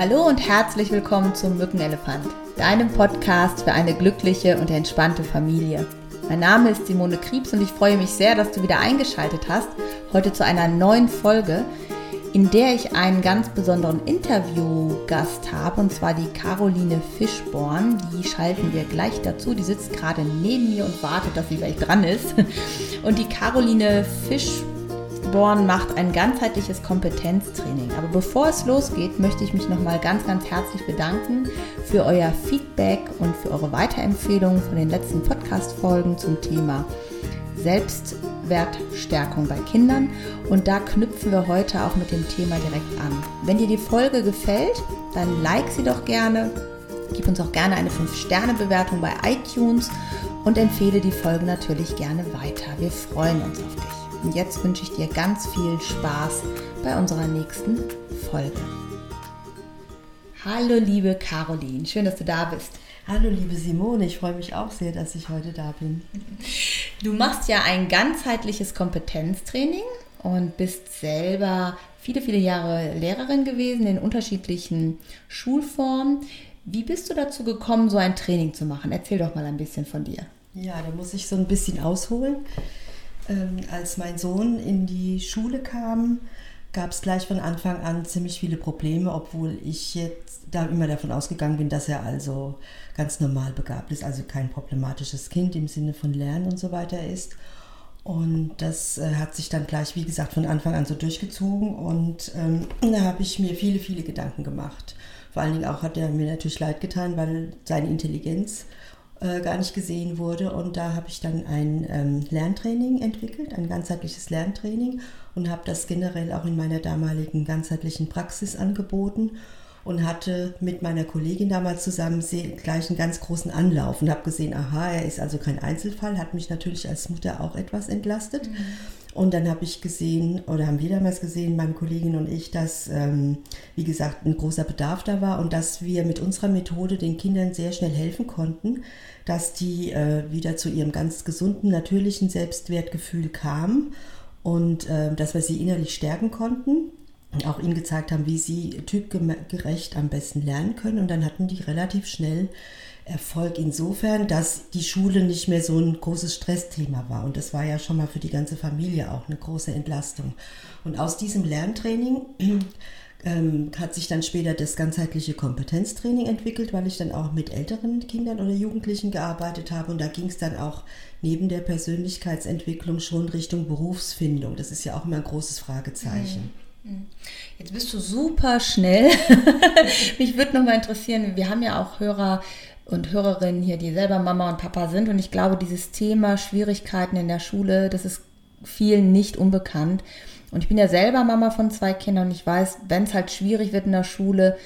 Hallo und herzlich willkommen zum Mückenelefant, deinem Podcast für eine glückliche und entspannte Familie. Mein Name ist Simone Kriebs und ich freue mich sehr, dass du wieder eingeschaltet hast, heute zu einer neuen Folge, in der ich einen ganz besonderen Interviewgast habe, und zwar die Caroline Fischborn. Die schalten wir gleich dazu. Die sitzt gerade neben mir und wartet, dass sie gleich dran ist. Und die Caroline Fischborn macht ein ganzheitliches Kompetenztraining. Aber bevor es losgeht, möchte ich mich nochmal ganz, ganz herzlich bedanken für euer Feedback und für eure Weiterempfehlungen von den letzten Podcast-Folgen zum Thema Selbstwertstärkung bei Kindern. Und da knüpfen wir heute auch mit dem Thema direkt an. Wenn dir die Folge gefällt, dann like sie doch gerne. Gib uns auch gerne eine 5-Sterne-Bewertung bei iTunes und empfehle die Folge natürlich gerne weiter. Wir freuen uns auf dich. Und jetzt wünsche ich dir ganz viel Spaß bei unserer nächsten Folge. Hallo liebe Caroline, schön, dass du da bist. Hallo liebe Simone, ich freue mich auch sehr, dass ich heute da bin. Du machst ja ein ganzheitliches Kompetenztraining und bist selber viele, viele Jahre Lehrerin gewesen in unterschiedlichen Schulformen. Wie bist du dazu gekommen, so ein Training zu machen? Erzähl doch mal ein bisschen von dir. Ja, da muss ich so ein bisschen ausholen. Ähm, als mein Sohn in die Schule kam, gab es gleich von Anfang an ziemlich viele Probleme, obwohl ich jetzt da immer davon ausgegangen bin, dass er also ganz normal begabt ist, also kein problematisches Kind im Sinne von Lernen und so weiter ist. Und das äh, hat sich dann gleich, wie gesagt, von Anfang an so durchgezogen und ähm, da habe ich mir viele, viele Gedanken gemacht. Vor allen Dingen auch hat er mir natürlich leid getan, weil seine Intelligenz äh, gar nicht gesehen wurde. Und da habe ich dann ein ähm, Lerntraining entwickelt, ein ganzheitliches Lerntraining und habe das generell auch in meiner damaligen ganzheitlichen Praxis angeboten und hatte mit meiner Kollegin damals zusammen gleich einen ganz großen Anlauf und habe gesehen, aha, er ist also kein Einzelfall, hat mich natürlich als Mutter auch etwas entlastet. Mhm. Und dann habe ich gesehen, oder haben wir damals gesehen, meine Kollegin und ich, dass, ähm, wie gesagt, ein großer Bedarf da war und dass wir mit unserer Methode den Kindern sehr schnell helfen konnten, dass die äh, wieder zu ihrem ganz gesunden, natürlichen Selbstwertgefühl kamen und äh, dass wir sie innerlich stärken konnten und auch ihnen gezeigt haben, wie sie typgerecht am besten lernen können. Und dann hatten die relativ schnell Erfolg insofern, dass die Schule nicht mehr so ein großes Stressthema war. Und das war ja schon mal für die ganze Familie auch eine große Entlastung. Und aus diesem Lerntraining ähm, hat sich dann später das ganzheitliche Kompetenztraining entwickelt, weil ich dann auch mit älteren Kindern oder Jugendlichen gearbeitet habe. Und da ging es dann auch neben der Persönlichkeitsentwicklung schon Richtung Berufsfindung. Das ist ja auch immer ein großes Fragezeichen. Mhm. Jetzt bist du super schnell. Mich würde noch mal interessieren, wir haben ja auch Hörer und Hörerinnen hier, die selber Mama und Papa sind. Und ich glaube, dieses Thema Schwierigkeiten in der Schule, das ist vielen nicht unbekannt. Und ich bin ja selber Mama von zwei Kindern und ich weiß, wenn es halt schwierig wird in der Schule,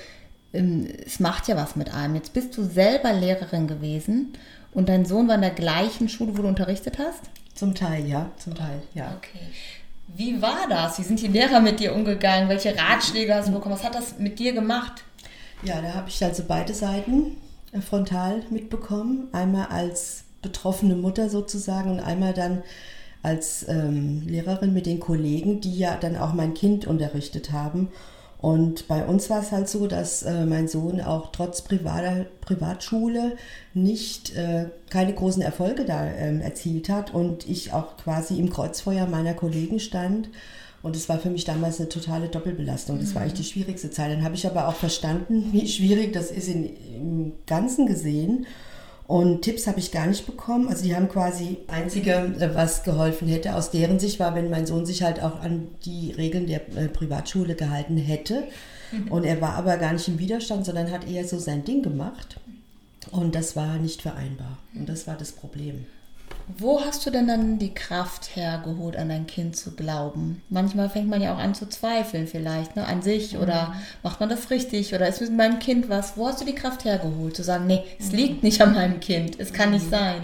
ähm, es macht ja was mit einem. Jetzt bist du selber Lehrerin gewesen und dein Sohn war in der gleichen Schule, wo du unterrichtet hast? Zum Teil, ja, zum Teil, ja. Okay. Wie war das? Wie sind die Lehrer mit dir umgegangen? Welche Ratschläge hast du bekommen? Was hat das mit dir gemacht? Ja, da habe ich also beide Seiten frontal mitbekommen. Einmal als betroffene Mutter sozusagen und einmal dann als ähm, Lehrerin mit den Kollegen, die ja dann auch mein Kind unterrichtet haben. Und bei uns war es halt so, dass äh, mein Sohn auch trotz privater Privatschule nicht äh, keine großen Erfolge da ähm, erzielt hat und ich auch quasi im Kreuzfeuer meiner Kollegen stand. Und es war für mich damals eine totale Doppelbelastung. Das war eigentlich die schwierigste Zeit. Dann habe ich aber auch verstanden, wie schwierig das ist in, im Ganzen gesehen. Und Tipps habe ich gar nicht bekommen. Also die haben quasi einzige, äh, was geholfen hätte aus deren Sicht war, wenn mein Sohn sich halt auch an die Regeln der äh, Privatschule gehalten hätte. Mhm. Und er war aber gar nicht im Widerstand, sondern hat eher so sein Ding gemacht. Und das war nicht vereinbar. Und das war das Problem. Wo hast du denn dann die Kraft hergeholt, an dein Kind zu glauben? Manchmal fängt man ja auch an zu zweifeln vielleicht, ne, an sich mhm. oder macht man das richtig oder ist mit meinem Kind was? Wo hast du die Kraft hergeholt, zu sagen, nee, es mhm. liegt nicht an meinem Kind, es kann mhm. nicht sein?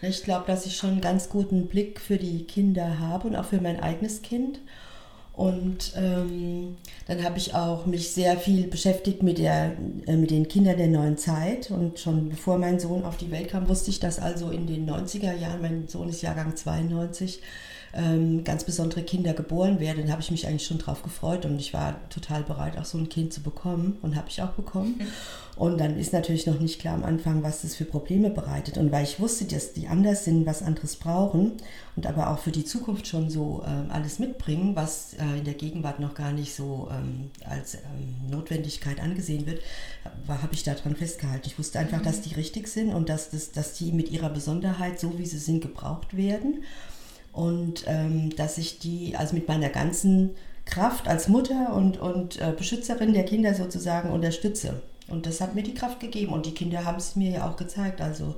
Ich glaube, dass ich schon einen ganz guten Blick für die Kinder habe und auch für mein eigenes Kind. Und ähm, dann habe ich auch mich sehr viel beschäftigt mit, der, äh, mit den Kindern der neuen Zeit. Und schon bevor mein Sohn auf die Welt kam, wusste ich, dass also in den 90er Jahren, mein Sohn ist Jahrgang 92, ähm, ganz besondere Kinder geboren werden, habe ich mich eigentlich schon drauf gefreut und ich war total bereit, auch so ein Kind zu bekommen und habe ich auch bekommen. Und dann ist natürlich noch nicht klar am Anfang, was das für Probleme bereitet. Und weil ich wusste, dass die anders sind, was anderes brauchen und aber auch für die Zukunft schon so äh, alles mitbringen, was äh, in der Gegenwart noch gar nicht so ähm, als ähm, Notwendigkeit angesehen wird, habe ich daran festgehalten. Ich wusste einfach, mhm. dass die richtig sind und dass, das, dass die mit ihrer Besonderheit, so wie sie sind, gebraucht werden. Und ähm, dass ich die, also mit meiner ganzen Kraft als Mutter und, und äh, Beschützerin der Kinder sozusagen unterstütze. Und das hat mir die Kraft gegeben und die Kinder haben es mir ja auch gezeigt. Also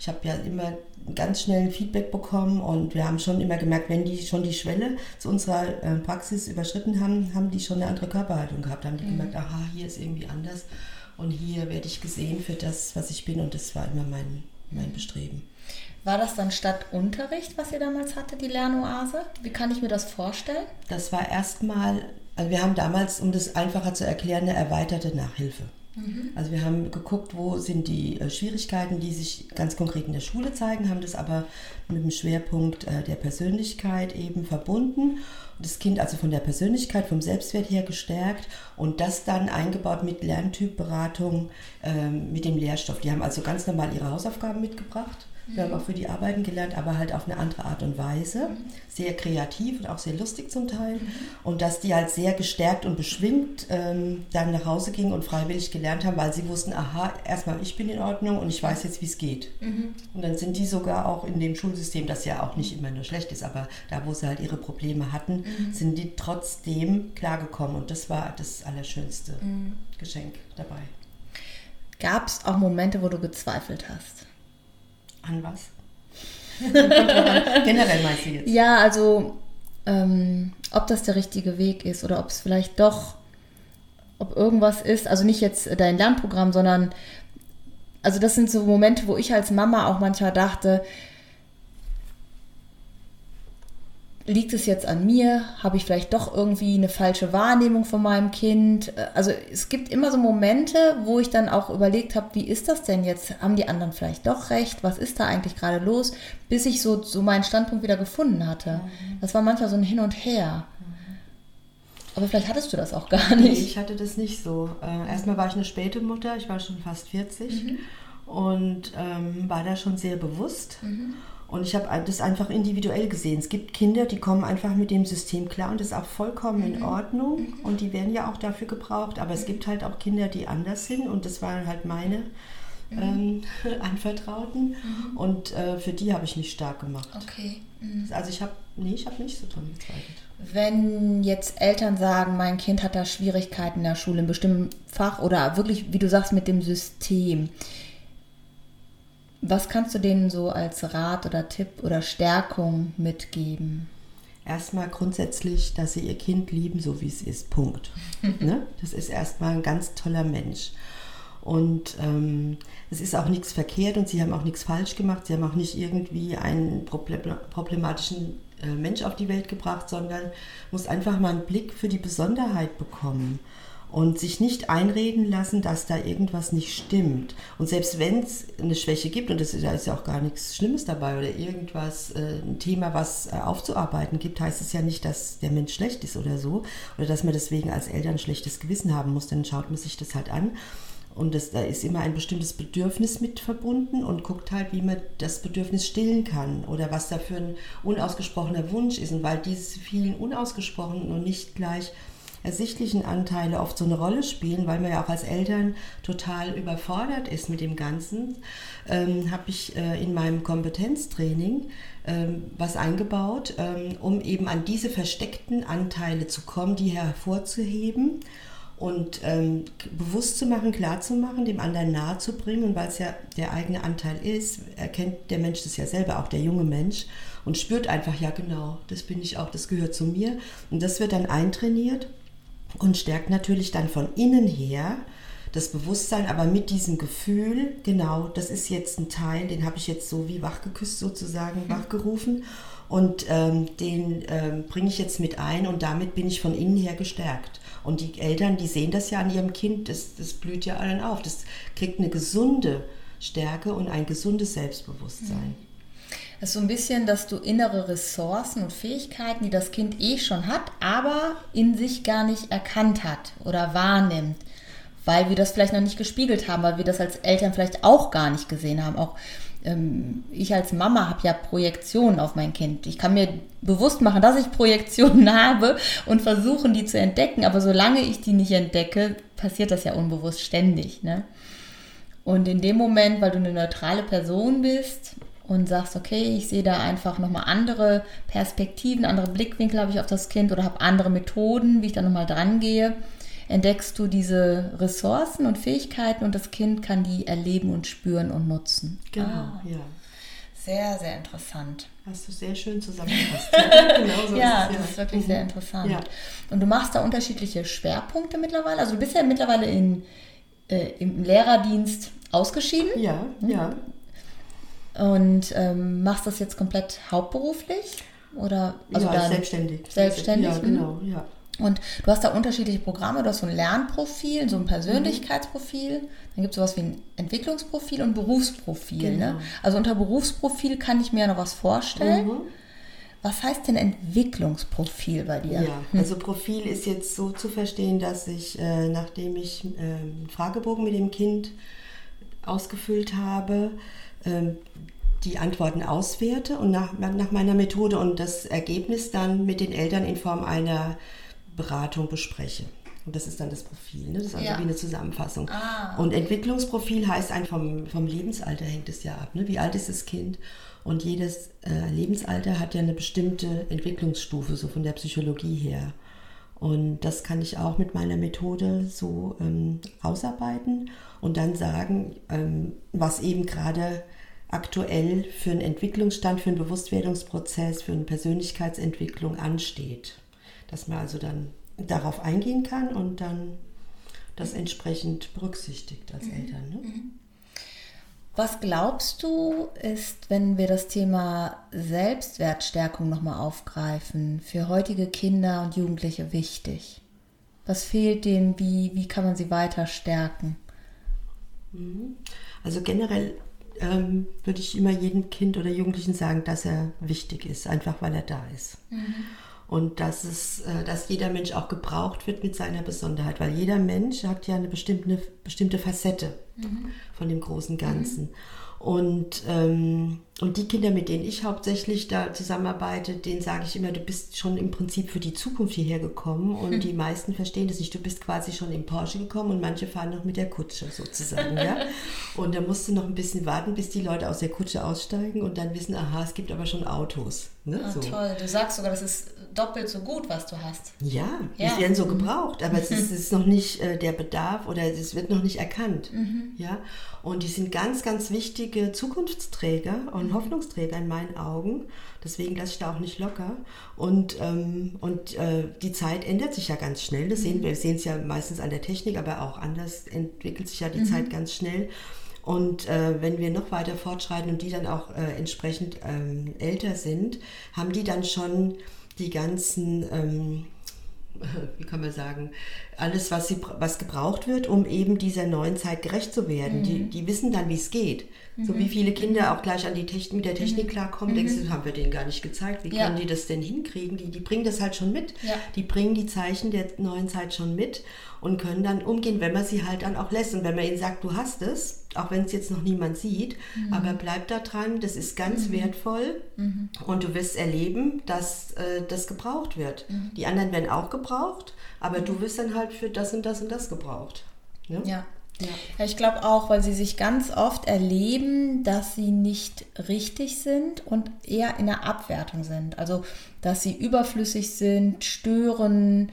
ich habe ja immer ganz schnell Feedback bekommen und wir haben schon immer gemerkt, wenn die schon die Schwelle zu unserer äh, Praxis überschritten haben, haben die schon eine andere Körperhaltung gehabt. Haben die mhm. gemerkt, aha, hier ist irgendwie anders und hier werde ich gesehen für das, was ich bin und das war immer mein, mein Bestreben. War das dann statt Unterricht, was ihr damals hatte, die Lernoase? Wie kann ich mir das vorstellen? Das war erstmal, also wir haben damals, um das einfacher zu erklären, eine erweiterte Nachhilfe. Mhm. Also wir haben geguckt, wo sind die äh, Schwierigkeiten, die sich ganz konkret in der Schule zeigen, haben das aber mit dem Schwerpunkt äh, der Persönlichkeit eben verbunden. Und das Kind also von der Persönlichkeit, vom Selbstwert her gestärkt und das dann eingebaut mit Lerntypberatung, ähm, mit dem Lehrstoff. Die haben also ganz normal ihre Hausaufgaben mitgebracht wir haben auch für die Arbeiten gelernt, aber halt auf eine andere Art und Weise. Sehr kreativ und auch sehr lustig zum Teil. Und dass die halt sehr gestärkt und beschwingt ähm, dann nach Hause gingen und freiwillig gelernt haben, weil sie wussten, aha, erstmal ich bin in Ordnung und ich weiß jetzt, wie es geht. Mhm. Und dann sind die sogar auch in dem Schulsystem, das ja auch nicht immer nur schlecht ist, aber da, wo sie halt ihre Probleme hatten, mhm. sind die trotzdem klargekommen. Und das war das allerschönste mhm. Geschenk dabei. Gab es auch Momente, wo du gezweifelt hast? An was? Generell meinst du jetzt? Ja, also ähm, ob das der richtige Weg ist oder ob es vielleicht doch, ob irgendwas ist, also nicht jetzt dein Lernprogramm, sondern also das sind so Momente, wo ich als Mama auch manchmal dachte, liegt es jetzt an mir? Habe ich vielleicht doch irgendwie eine falsche Wahrnehmung von meinem Kind? Also es gibt immer so Momente, wo ich dann auch überlegt habe, wie ist das denn jetzt? Haben die anderen vielleicht doch recht? Was ist da eigentlich gerade los? Bis ich so, so meinen Standpunkt wieder gefunden hatte. Mhm. Das war manchmal so ein Hin und Her. Aber vielleicht hattest du das auch gar nicht. Nee, ich hatte das nicht so. Äh, erstmal war ich eine späte Mutter, ich war schon fast 40 mhm. und ähm, war da schon sehr bewusst. Mhm. Und ich habe das einfach individuell gesehen. Es gibt Kinder, die kommen einfach mit dem System klar und das ist auch vollkommen in mhm. Ordnung. Mhm. Und die werden ja auch dafür gebraucht. Aber es gibt halt auch Kinder, die anders sind und das waren halt meine mhm. ähm, Anvertrauten. Mhm. Und äh, für die habe ich mich stark gemacht. Okay. Mhm. Also ich habe, nee, ich habe nicht so dran gezweifelt. Wenn jetzt Eltern sagen, mein Kind hat da Schwierigkeiten in der Schule, in bestimmten Fach oder wirklich, wie du sagst, mit dem System, was kannst du denen so als Rat oder Tipp oder Stärkung mitgeben? Erstmal grundsätzlich, dass sie ihr Kind lieben, so wie es ist. Punkt. ne? Das ist erstmal ein ganz toller Mensch. Und ähm, es ist auch nichts verkehrt und sie haben auch nichts falsch gemacht. Sie haben auch nicht irgendwie einen problematischen äh, Mensch auf die Welt gebracht, sondern muss einfach mal einen Blick für die Besonderheit bekommen und sich nicht einreden lassen, dass da irgendwas nicht stimmt. Und selbst wenn es eine Schwäche gibt, und das, da ist ja auch gar nichts Schlimmes dabei oder irgendwas, äh, ein Thema, was äh, aufzuarbeiten gibt, heißt es ja nicht, dass der Mensch schlecht ist oder so, oder dass man deswegen als Eltern ein schlechtes Gewissen haben muss, dann schaut man sich das halt an. Und das, da ist immer ein bestimmtes Bedürfnis mit verbunden und guckt halt, wie man das Bedürfnis stillen kann oder was da für ein unausgesprochener Wunsch ist. Und weil diese vielen unausgesprochenen und nicht gleich ersichtlichen Anteile oft so eine Rolle spielen, weil man ja auch als Eltern total überfordert ist mit dem Ganzen, ähm, habe ich äh, in meinem Kompetenztraining ähm, was eingebaut, ähm, um eben an diese versteckten Anteile zu kommen, die hervorzuheben und ähm, bewusst zu machen, klar zu machen, dem anderen nahe zu bringen. Und weil es ja der eigene Anteil ist, erkennt der Mensch das ja selber, auch der junge Mensch, und spürt einfach, ja genau, das bin ich auch, das gehört zu mir. Und das wird dann eintrainiert und stärkt natürlich dann von innen her das Bewusstsein, aber mit diesem Gefühl, genau, das ist jetzt ein Teil, den habe ich jetzt so wie wachgeküsst sozusagen, mhm. wachgerufen und ähm, den ähm, bringe ich jetzt mit ein und damit bin ich von innen her gestärkt. Und die Eltern, die sehen das ja an ihrem Kind, das, das blüht ja allen auf, das kriegt eine gesunde Stärke und ein gesundes Selbstbewusstsein. Das ist so ein bisschen, dass du innere Ressourcen und Fähigkeiten, die das Kind eh schon hat, aber in sich gar nicht erkannt hat oder wahrnimmt, weil wir das vielleicht noch nicht gespiegelt haben, weil wir das als Eltern vielleicht auch gar nicht gesehen haben. Auch ähm, ich als Mama habe ja Projektionen auf mein Kind. Ich kann mir bewusst machen, dass ich Projektionen habe und versuchen, die zu entdecken. Aber solange ich die nicht entdecke, passiert das ja unbewusst ständig. Ne? Und in dem Moment, weil du eine neutrale Person bist und sagst, okay, ich sehe da einfach nochmal andere Perspektiven, andere Blickwinkel habe ich auf das Kind oder habe andere Methoden, wie ich da nochmal dran gehe, entdeckst du diese Ressourcen und Fähigkeiten und das Kind kann die erleben und spüren und nutzen. Genau, ah. ja. Sehr, sehr interessant. Hast du sehr schön zusammengefasst. ja, genau so ja, ist, das ist wirklich mhm. sehr interessant. Ja. Und du machst da unterschiedliche Schwerpunkte mittlerweile. Also du bist ja mittlerweile in, äh, im Lehrerdienst ausgeschieden. Ja, mhm. ja. Und ähm, machst das jetzt komplett hauptberuflich? Oder also ja, selbstständig. Selbstständig. Ja, genau, ja. Und du hast da unterschiedliche Programme, du hast so ein Lernprofil, so ein Persönlichkeitsprofil, dann gibt es sowas wie ein Entwicklungsprofil und Berufsprofil. Ne? Genau. Ne? Also unter Berufsprofil kann ich mir noch was vorstellen. Mhm. Was heißt denn Entwicklungsprofil bei dir? Ja, hm. also Profil ist jetzt so zu verstehen, dass ich, äh, nachdem ich äh, einen Fragebogen mit dem Kind ausgefüllt habe, die Antworten auswerte und nach, nach meiner Methode und das Ergebnis dann mit den Eltern in Form einer Beratung bespreche. Und das ist dann das Profil, ne? das ist also ja. wie eine Zusammenfassung. Ah, okay. Und Entwicklungsprofil heißt einfach vom, vom Lebensalter hängt es ja ab. Ne? Wie alt ist das Kind? Und jedes äh, Lebensalter hat ja eine bestimmte Entwicklungsstufe, so von der Psychologie her. Und das kann ich auch mit meiner Methode so ähm, ausarbeiten und dann sagen, ähm, was eben gerade aktuell für einen Entwicklungsstand, für einen Bewusstwerdungsprozess, für eine Persönlichkeitsentwicklung ansteht dass man also dann darauf eingehen kann und dann das entsprechend berücksichtigt als mhm. Eltern. Ne? Was glaubst du, ist, wenn wir das Thema Selbstwertstärkung nochmal aufgreifen, für heutige Kinder und Jugendliche wichtig? Was fehlt denen? Wie, wie kann man sie weiter stärken? Mhm. Also generell ähm, würde ich immer jedem Kind oder Jugendlichen sagen, dass er wichtig ist, einfach weil er da ist. Mhm und dass, es, äh, dass jeder Mensch auch gebraucht wird mit seiner Besonderheit, weil jeder Mensch hat ja eine bestimmte, bestimmte Facette mhm. von dem großen Ganzen. Mhm. Und, ähm, und die Kinder, mit denen ich hauptsächlich da zusammenarbeite, denen sage ich immer, du bist schon im Prinzip für die Zukunft hierher gekommen. Und hm. die meisten verstehen das nicht. Du bist quasi schon im Porsche gekommen und manche fahren noch mit der Kutsche sozusagen. ja? Und da musst du noch ein bisschen warten, bis die Leute aus der Kutsche aussteigen und dann wissen, aha, es gibt aber schon Autos. Ne? Ah, so. Toll, du sagst sogar, das ist doppelt so gut, was du hast. Ja, ja. die werden so mhm. gebraucht, aber es ist, ist noch nicht äh, der Bedarf oder es wird noch nicht erkannt. Mhm. Ja? Und die sind ganz, ganz wichtige Zukunftsträger und mhm. Hoffnungsträger in meinen Augen. Deswegen lasse ich da auch nicht locker. Und, ähm, und äh, die Zeit ändert sich ja ganz schnell. Das sehen mhm. wir, wir sehen es ja meistens an der Technik, aber auch anders entwickelt sich ja die mhm. Zeit ganz schnell. Und äh, wenn wir noch weiter fortschreiten und die dann auch äh, entsprechend ähm, älter sind, haben die dann schon die ganzen, ähm, wie kann man sagen, alles, was, sie, was gebraucht wird, um eben dieser neuen Zeit gerecht zu werden. Mhm. Die, die wissen dann, wie es geht. Mhm. So wie mhm. viele Kinder auch gleich an die Technik, mit der Technik mhm. klarkommen, denkst du, mhm. haben wir denen gar nicht gezeigt. Wie ja. können die das denn hinkriegen? Die, die bringen das halt schon mit. Ja. Die bringen die Zeichen der neuen Zeit schon mit und können dann umgehen, wenn man sie halt dann auch lässt. Und wenn man ihnen sagt, du hast es, auch wenn es jetzt noch niemand sieht, mhm. aber bleib da dran, das ist ganz mhm. wertvoll mhm. und du wirst erleben, dass äh, das gebraucht wird. Mhm. Die anderen werden auch gebraucht, aber du wirst dann halt für das und das und das gebraucht. Ne? Ja. Ja. ich glaube auch, weil sie sich ganz oft erleben, dass sie nicht richtig sind und eher in der Abwertung sind. Also, dass sie überflüssig sind, stören,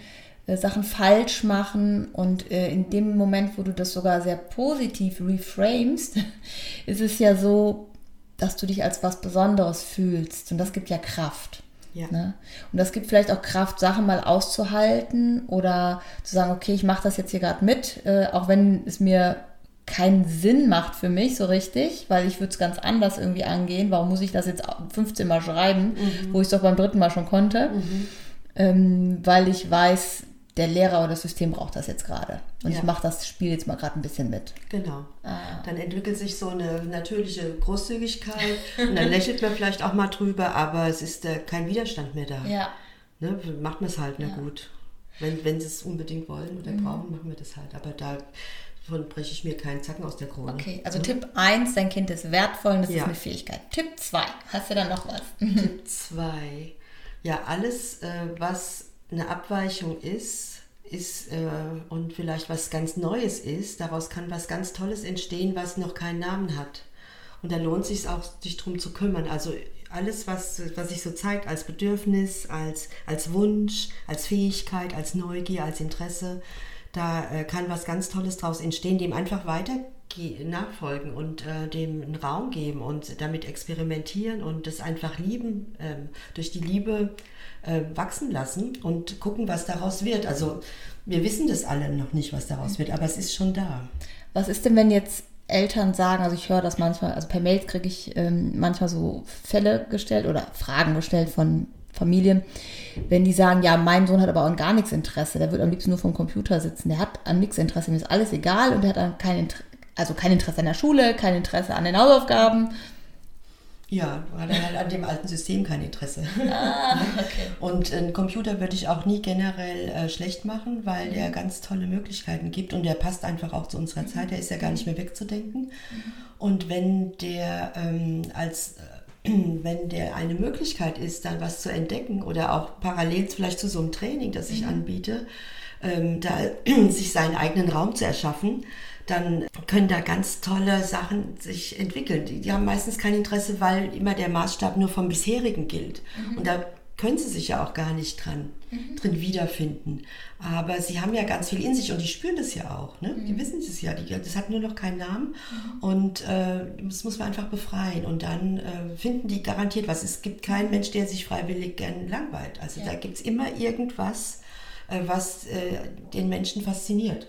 äh, Sachen falsch machen und äh, in dem Moment, wo du das sogar sehr positiv reframest, ist es ja so, dass du dich als was Besonderes fühlst und das gibt ja Kraft. Ja. Ne? Und das gibt vielleicht auch Kraft, Sachen mal auszuhalten oder zu sagen, okay, ich mache das jetzt hier gerade mit, äh, auch wenn es mir keinen Sinn macht für mich so richtig, weil ich würde es ganz anders irgendwie angehen. Warum muss ich das jetzt 15 Mal schreiben, mhm. wo ich es doch beim dritten Mal schon konnte? Mhm. Ähm, weil ich weiß, der Lehrer oder das System braucht das jetzt gerade. Und Ja. ich mache das Spiel jetzt mal gerade ein bisschen mit. Genau. Ah. Dann entwickelt sich so eine natürliche Großzügigkeit und dann lächelt man vielleicht auch mal drüber, aber es ist äh, kein Widerstand mehr da. Ja. Ne, macht man es halt, na Ja. Mhm. gut. Wenn, wenn sie es unbedingt wollen oder brauchen, machen wir das halt. Aber davon breche ich mir keinen Zacken aus der Krone. Okay, also ne? Tipp 1, dein Kind ist wertvoll und das ist Ja. eine Fähigkeit. Tipp 2, hast du dann noch was? Tipp 2. Ja, alles, äh, was eine Abweichung ist, ist äh, und vielleicht was ganz Neues ist, daraus kann was ganz Tolles entstehen, was noch keinen Namen hat. Und da lohnt es sich auch, sich drum zu kümmern. Also alles, was, was sich so zeigt als Bedürfnis, als, als Wunsch, als Fähigkeit, als Neugier, als Interesse, da äh, kann was ganz Tolles draus entstehen, dem einfach weiter nachfolgen und äh, dem einen Raum geben und damit experimentieren und das einfach lieben, ähm, durch die Liebe äh, wachsen lassen und gucken, was daraus wird. Also wir wissen das alle noch nicht, was daraus wird, aber es ist schon da. Was ist denn, wenn jetzt Eltern sagen, also ich höre das manchmal, also per Mail kriege ich ähm, manchmal so Fälle gestellt oder Fragen gestellt von Familien, wenn die sagen, ja, mein Sohn hat aber an gar nichts Interesse, der wird am liebsten nur vom Computer sitzen, der hat an nichts Interesse, ihm ist alles egal und der hat an kein also kein Interesse an der Schule, kein Interesse an den Hausaufgaben. Ja, hat er halt an dem alten System kein Interesse. Ah, okay. Und einen Computer würde ich auch nie generell äh, schlecht machen, weil der ganz tolle Möglichkeiten gibt und der passt einfach auch zu unserer Zeit. Der ist ja gar nicht mehr wegzudenken. Und wenn der ähm, als äh, wenn der eine Möglichkeit ist, dann was zu entdecken oder auch parallel vielleicht zu so einem Training, das ich anbiete, ähm, da sich seinen eigenen Raum zu erschaffen, dann können da ganz tolle Sachen sich entwickeln. Die, die haben meistens kein Interesse, weil immer der Maßstab nur vom bisherigen gilt. Und da können sie sich ja auch gar nicht dran, drin wiederfinden. Aber sie haben ja ganz viel in sich und die spüren das ja auch. Ne? Die wissen es ja. Die, das hat nur noch keinen Namen und äh, das muss man einfach befreien. Und dann äh, finden die garantiert was. Es gibt keinen Mensch, der sich freiwillig gern langweilt. Also da gibt es immer irgendwas, äh, was äh, den Menschen fasziniert.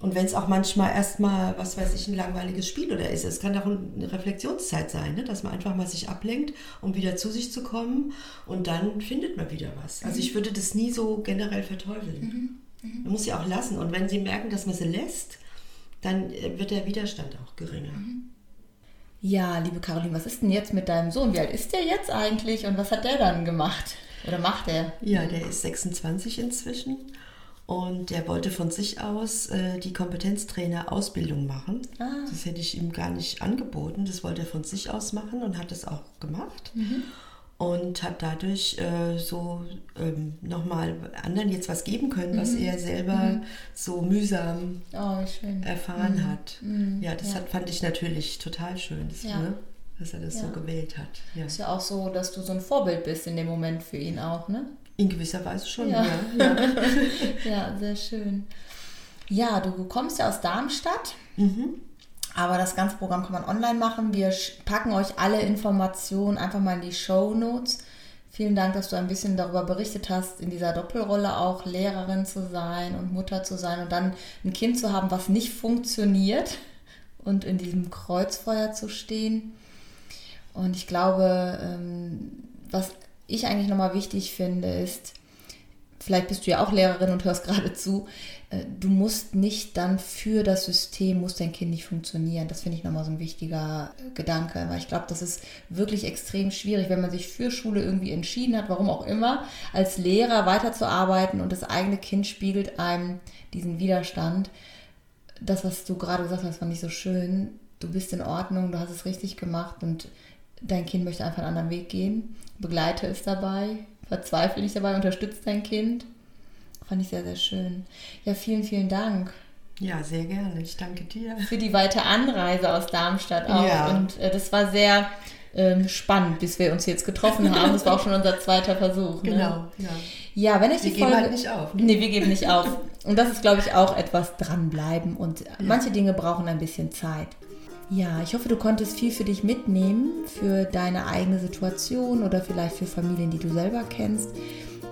Und wenn es auch manchmal erstmal, was weiß ich, ein langweiliges Spiel oder ist, es kann auch eine Reflexionszeit sein, ne? dass man einfach mal sich ablenkt, um wieder zu sich zu kommen und dann findet man wieder was. Also ich würde das nie so generell verteufeln. Man muss sie auch lassen und wenn sie merken, dass man sie lässt, dann äh, wird der Widerstand auch geringer. Ja, liebe Caroline, was ist denn jetzt mit deinem Sohn? Wie alt ist der jetzt eigentlich und was hat der dann gemacht? Oder macht er? Ja, der ist 26 inzwischen und der wollte von sich aus äh, die Kompetenztrainer-Ausbildung machen. Ah. Das hätte ich ihm gar nicht angeboten. Das wollte er von sich aus machen und hat es auch gemacht. Und hat dadurch äh, so ähm, nochmal anderen jetzt was geben können, was er selber so mühsam Oh, erfahren hat. Ja, das ja. Hat, fand ich natürlich total schön, das, Ja. ne, dass er das so Ja. gewählt hat. Ja. Ist ja auch so, dass du so ein Vorbild bist in dem Moment für ihn auch, ne? In gewisser Weise schon, Ja. ja. ja. Ja, sehr schön. Ja, du kommst ja aus Darmstadt, aber das ganze Programm kann man online machen. Wir packen euch alle Informationen einfach mal in die Show Notes. Vielen Dank, dass du ein bisschen darüber berichtet hast, in dieser Doppelrolle auch Lehrerin zu sein und Mutter zu sein und dann ein Kind zu haben, was nicht funktioniert und in diesem Kreuzfeuer zu stehen. Und ich glaube, ähm, was ich eigentlich nochmal wichtig finde, ist, vielleicht bist du ja auch Lehrerin und hörst gerade zu, äh, du musst nicht dann für das System, muss dein Kind nicht funktionieren. Das finde ich nochmal so ein wichtiger äh, Gedanke, weil ich glaube, das ist wirklich extrem schwierig, wenn man sich für Schule irgendwie entschieden hat, warum auch immer, als Lehrer weiterzuarbeiten und das eigene Kind spiegelt einem diesen Widerstand. Das, was du gerade gesagt hast, fand ich so schön. Du bist in Ordnung, du hast es richtig gemacht und dein Kind möchte einfach einen anderen Weg gehen. Begleite es dabei, verzweifle nicht dabei, unterstütze dein Kind. Fand ich sehr, sehr schön. Ja, vielen, vielen Dank ja, sehr gerne. Ich danke dir. für die weite Anreise aus Darmstadt auch. Ja. Und äh, das war sehr ähm, spannend, bis wir uns jetzt getroffen haben. Das war auch schon unser zweiter Versuch. Ne? Genau, ja. Ja, wenn euch Wir die geben Folge... halt nicht auf. Ne? Nee, wir geben nicht auf. Und das ist, glaube ich, auch etwas dranbleiben. Und manche Dinge brauchen ein bisschen Zeit. Ja, ich hoffe, du konntest viel für dich mitnehmen, für deine eigene Situation oder vielleicht für Familien, die du selber kennst,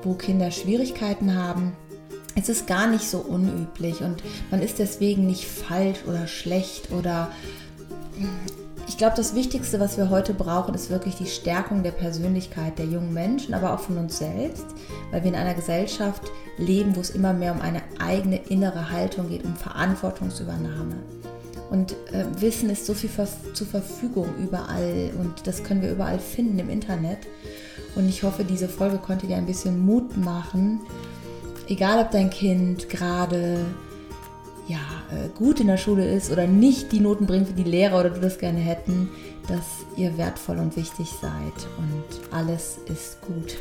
wo Kinder Schwierigkeiten haben. Es ist gar nicht so unüblich und man ist deswegen nicht falsch oder schlecht oder ich glaube, das Wichtigste, was wir heute brauchen, ist wirklich die Stärkung der Persönlichkeit der jungen Menschen, aber auch von uns selbst, weil wir in einer Gesellschaft leben, wo es immer mehr um eine eigene innere Haltung geht, um Verantwortungsübernahme. Und äh, Wissen ist so viel zur Verfügung überall und das können wir überall finden im Internet. Und ich hoffe, diese Folge konnte dir ein bisschen Mut machen, egal ob dein Kind gerade ja, äh, gut in der Schule ist oder nicht die Noten bringt, wie die Lehrer oder du das gerne hätten, dass ihr wertvoll und wichtig seid und alles ist gut.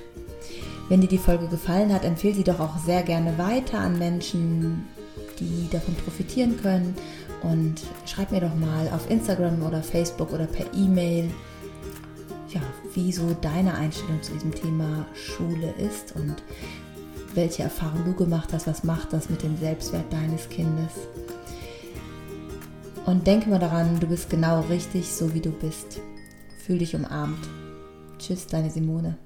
Wenn dir die Folge gefallen hat, empfehle sie doch auch sehr gerne weiter an Menschen, die davon profitieren können. Und schreib mir doch mal auf Instagram oder Facebook oder per E-Mail, ja, wie so deine Einstellung zu diesem Thema Schule ist und welche Erfahrungen du gemacht hast, was macht das mit dem Selbstwert deines Kindes. Und denke mal daran, du bist genau richtig, so wie du bist. Fühl dich umarmt. Tschüss, deine Simone.